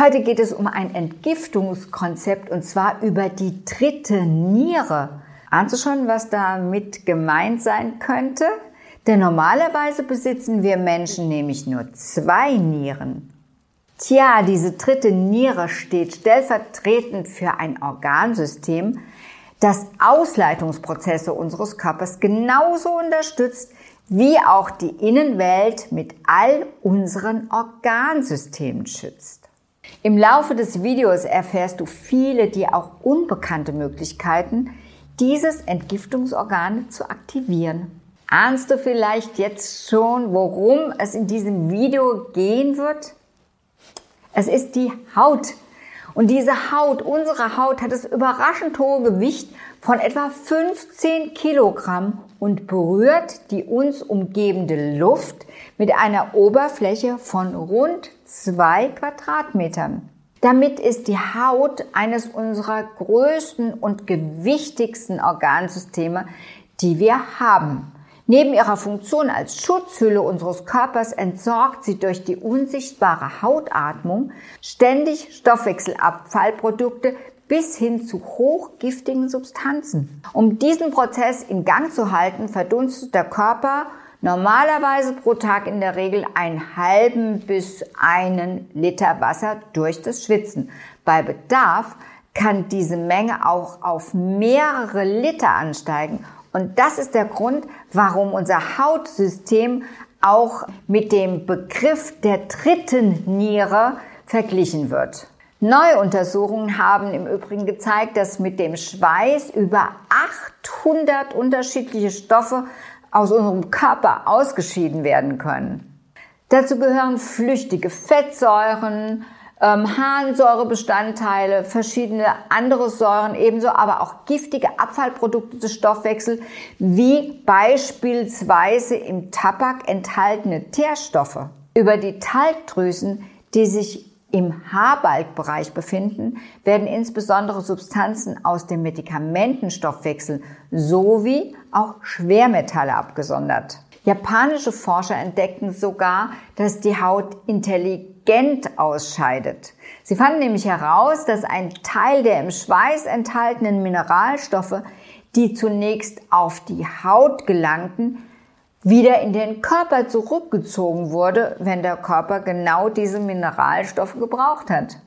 Heute geht es um ein Entgiftungskonzept und zwar über die dritte Niere. Ahnst du schon, was damit gemeint sein könnte? Denn normalerweise besitzen wir Menschen nämlich nur zwei Nieren. Tja, diese dritte Niere steht stellvertretend für ein Organsystem, das Ausleitungsprozesse unseres Körpers genauso unterstützt wie auch die Innenwelt mit all unseren Organsystemen schützt. Im Laufe des Videos erfährst du viele dir auch unbekannte Möglichkeiten, dieses Entgiftungsorgan zu aktivieren. Ahnst du vielleicht jetzt schon, worum es in diesem Video gehen wird? Es ist die Haut. Und diese Haut, unsere Haut, hat das überraschend hohe Gewicht von etwa 15 Kilogramm und berührt die uns umgebende Luft mit einer Oberfläche von rund zwei Quadratmetern. Damit ist die Haut eines unserer größten und gewichtigsten Organsysteme, die wir haben. Neben ihrer Funktion als Schutzhülle unseres Körpers entsorgt sie durch die unsichtbare Hautatmung ständig Stoffwechselabfallprodukte bis hin zu hochgiftigen Substanzen. Um diesen Prozess in Gang zu halten, verdunstet der Körper normalerweise pro Tag in der Regel einen halben bis einen Liter Wasser durch das Schwitzen. Bei Bedarf kann diese Menge auch auf mehrere Liter ansteigen. Und das ist der Grund, warum unser Hautsystem auch mit dem Begriff der dritten Niere verglichen wird. Neue Untersuchungen haben im Übrigen gezeigt, dass mit dem Schweiß über 800 unterschiedliche Stoffe aus unserem Körper ausgeschieden werden können. Dazu gehören flüchtige Fettsäuren, ähm, Harnsäurebestandteile, verschiedene andere Säuren ebenso, aber auch giftige Abfallprodukte des Stoffwechsels, wie beispielsweise im Tabak enthaltene Teerstoffe. Über die Talgdrüsen, die sich im Haarbalgbereich befinden, werden insbesondere Substanzen aus dem Medikamentenstoffwechsel sowie auch Schwermetalle abgesondert. Japanische Forscher entdeckten sogar, dass die Haut intelligent ausscheidet. Sie fanden nämlich heraus, dass ein Teil der im Schweiß enthaltenen Mineralstoffe, die zunächst auf die Haut gelangten, wieder in den Körper zurückgezogen wurde, wenn der Körper genau diese Mineralstoffe gebraucht hat.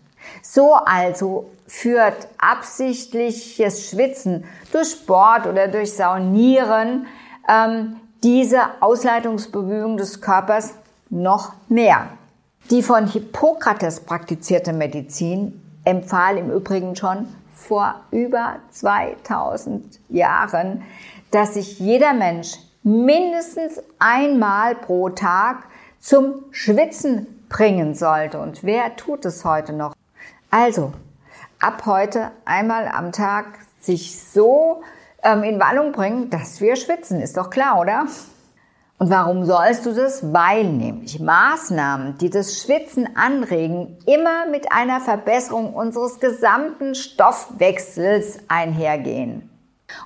So also führt absichtliches Schwitzen durch Sport oder durch Saunieren ähm, diese Ausleitungsbemühungen des Körpers noch mehr. Die von Hippokrates praktizierte Medizin empfahl im Übrigen schon vor über 2000 Jahren, dass sich jeder Mensch mindestens einmal pro Tag zum Schwitzen bringen sollte. Und wer tut es heute noch? Also, ab heute einmal am Tag sich so ähm, in Wallung bringen, dass wir schwitzen. Ist doch klar, oder? Und warum sollst du das? Weil nämlich Maßnahmen, die das Schwitzen anregen, immer mit einer Verbesserung unseres gesamten Stoffwechsels einhergehen.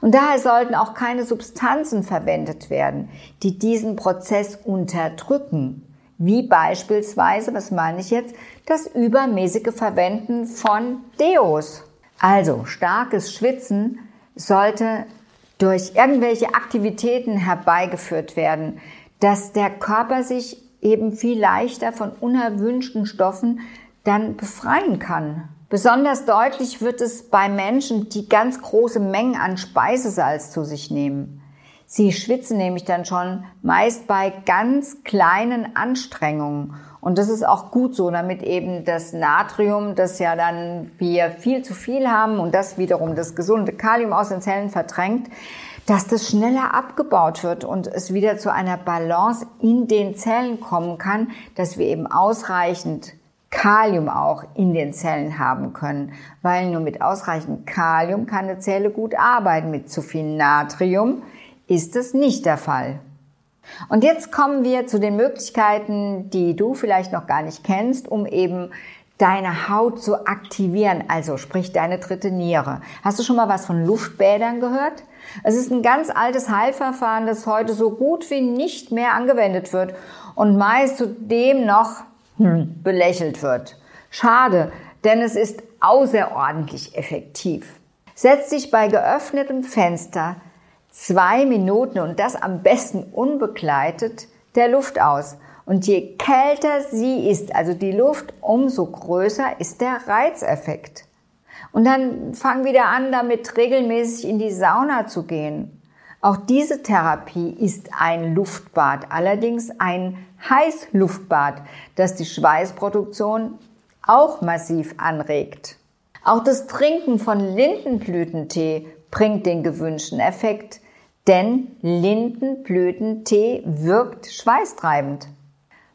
Und daher sollten auch keine Substanzen verwendet werden, die diesen Prozess unterdrücken, wie beispielsweise, was meine ich jetzt, das übermäßige Verwenden von Deos. Also starkes Schwitzen sollte durch irgendwelche Aktivitäten herbeigeführt werden, dass der Körper sich eben viel leichter von unerwünschten Stoffen dann befreien kann. Besonders deutlich wird es bei Menschen, die ganz große Mengen an Speisesalz zu sich nehmen. Sie schwitzen nämlich dann schon meist bei ganz kleinen Anstrengungen. Und das ist auch gut so, damit eben das Natrium, das ja dann wir viel zu viel haben und das wiederum das gesunde Kalium aus den Zellen verdrängt, dass das schneller abgebaut wird und es wieder zu einer Balance in den Zellen kommen kann, dass wir eben ausreichend Kalium auch in den Zellen haben können, weil nur mit ausreichend Kalium kann eine Zelle gut arbeiten. Mit zu viel Natrium ist es nicht der Fall. Und jetzt kommen wir zu den Möglichkeiten, die du vielleicht noch gar nicht kennst, um eben deine Haut zu aktivieren, also sprich deine dritte Niere. Hast du schon mal was von Luftbädern gehört? Es ist ein ganz altes Heilverfahren, das heute so gut wie nicht mehr angewendet wird und meist zudem noch belächelt wird. Schade, denn es ist außerordentlich effektiv. Setz dich bei geöffnetem Fenster zwei Minuten und das am besten unbegleitet der Luft aus. Und je kälter sie ist, also die Luft, umso größer ist der Reizeffekt. Und dann fang wieder an, damit regelmäßig in die Sauna zu gehen. Auch diese Therapie ist ein Luftbad, allerdings ein Heißluftbad, das die Schweißproduktion auch massiv anregt. Auch das Trinken von Lindenblütentee bringt den gewünschten Effekt, denn Lindenblütentee wirkt schweißtreibend.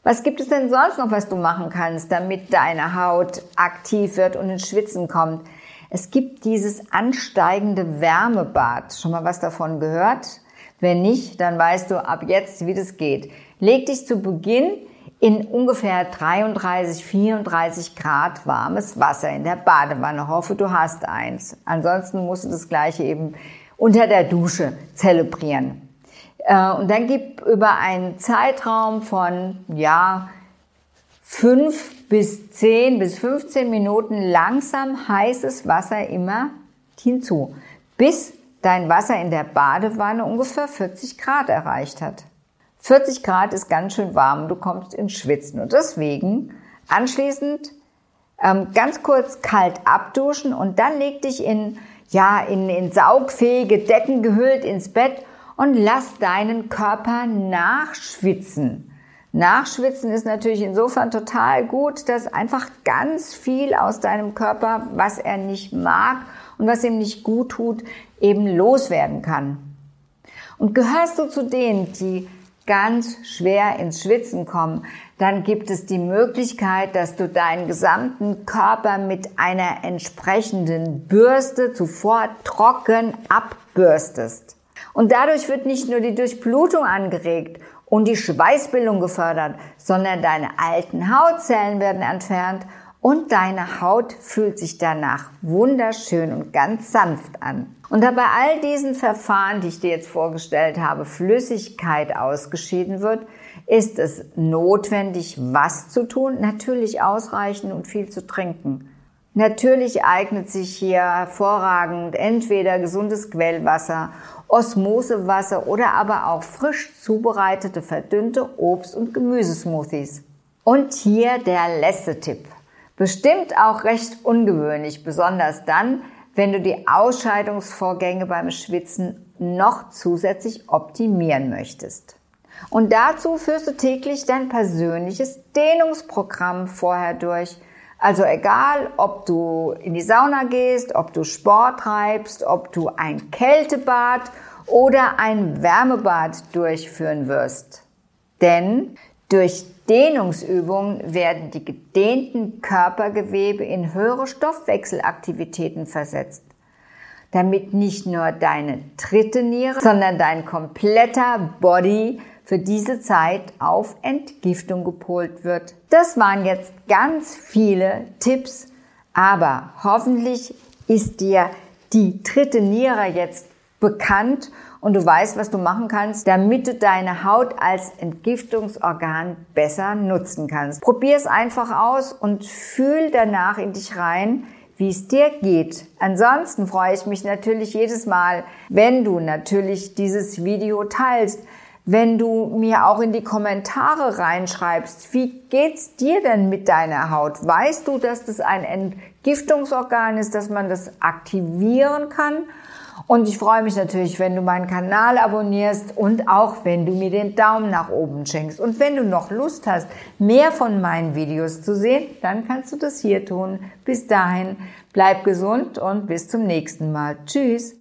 Was gibt es denn sonst noch, was du machen kannst, damit deine Haut aktiv wird und ins Schwitzen kommt? Es gibt dieses ansteigende Wärmebad. Schon mal was davon gehört? Wenn nicht, dann weißt du ab jetzt, wie das geht. Leg dich zu Beginn in ungefähr 33, 34 Grad warmes Wasser in der Badewanne. Hoffe, du hast eins. Ansonsten musst du das gleiche eben unter der Dusche zelebrieren. Äh, und dann gib über einen Zeitraum von, ja, fünf bis zehn bis 15 Minuten langsam heißes Wasser immer hinzu, bis dein Wasser in der Badewanne ungefähr 40 Grad erreicht hat. 40 Grad ist ganz schön warm, du kommst ins Schwitzen. Und deswegen anschließend ähm, ganz kurz kalt abduschen und dann leg dich in, ja, in, in saugfähige Decken gehüllt ins Bett und lass deinen Körper nachschwitzen. Nachschwitzen ist natürlich insofern total gut, dass einfach ganz viel aus deinem Körper, was er nicht mag und was ihm nicht gut tut, eben loswerden kann. Und gehörst du zu denen, die ganz schwer ins Schwitzen kommen, dann gibt es die Möglichkeit, dass du deinen gesamten Körper mit einer entsprechenden Bürste zuvor trocken abbürstest. Und dadurch wird nicht nur die Durchblutung angeregt und die Schweißbildung gefördert, sondern deine alten Hautzellen werden entfernt und deine Haut fühlt sich danach wunderschön und ganz sanft an. Und da bei all diesen Verfahren, die ich dir jetzt vorgestellt habe, Flüssigkeit ausgeschieden wird, ist es notwendig, was zu tun? Natürlich ausreichend und viel zu trinken. Natürlich eignet sich hier hervorragend entweder gesundes Quellwasser, Osmosewasser oder aber auch frisch zubereitete verdünnte Obst- und Gemüsesmoothies. Und hier der letzte Tipp. Bestimmt auch recht ungewöhnlich, besonders dann, wenn du die Ausscheidungsvorgänge beim Schwitzen noch zusätzlich optimieren möchtest. Und dazu führst du täglich dein persönliches Dehnungsprogramm vorher durch. Also egal, ob du in die Sauna gehst, ob du Sport treibst, ob du ein Kältebad oder ein Wärmebad durchführen wirst. Denn durch Dehnungsübungen werden die gedehnten Körpergewebe in höhere Stoffwechselaktivitäten versetzt, damit nicht nur deine dritte Niere, sondern dein kompletter Body für diese Zeit auf Entgiftung gepolt wird. Das waren jetzt ganz viele Tipps, aber hoffentlich ist dir die dritte Niere jetzt bekannt und du weißt, was du machen kannst, damit du deine Haut als Entgiftungsorgan besser nutzen kannst. Probier es einfach aus und fühl danach in dich rein, wie es dir geht. Ansonsten freue ich mich natürlich jedes Mal, wenn du natürlich dieses Video teilst, wenn du mir auch in die Kommentare reinschreibst, wie geht's dir denn mit deiner Haut? Weißt du, dass das ein Entgiftungsorgan ist, dass man das aktivieren kann? Und ich freue mich natürlich, wenn du meinen Kanal abonnierst und auch wenn du mir den Daumen nach oben schenkst. Und wenn du noch Lust hast, mehr von meinen Videos zu sehen, dann kannst du das hier tun. Bis dahin, bleib gesund und bis zum nächsten Mal. Tschüss.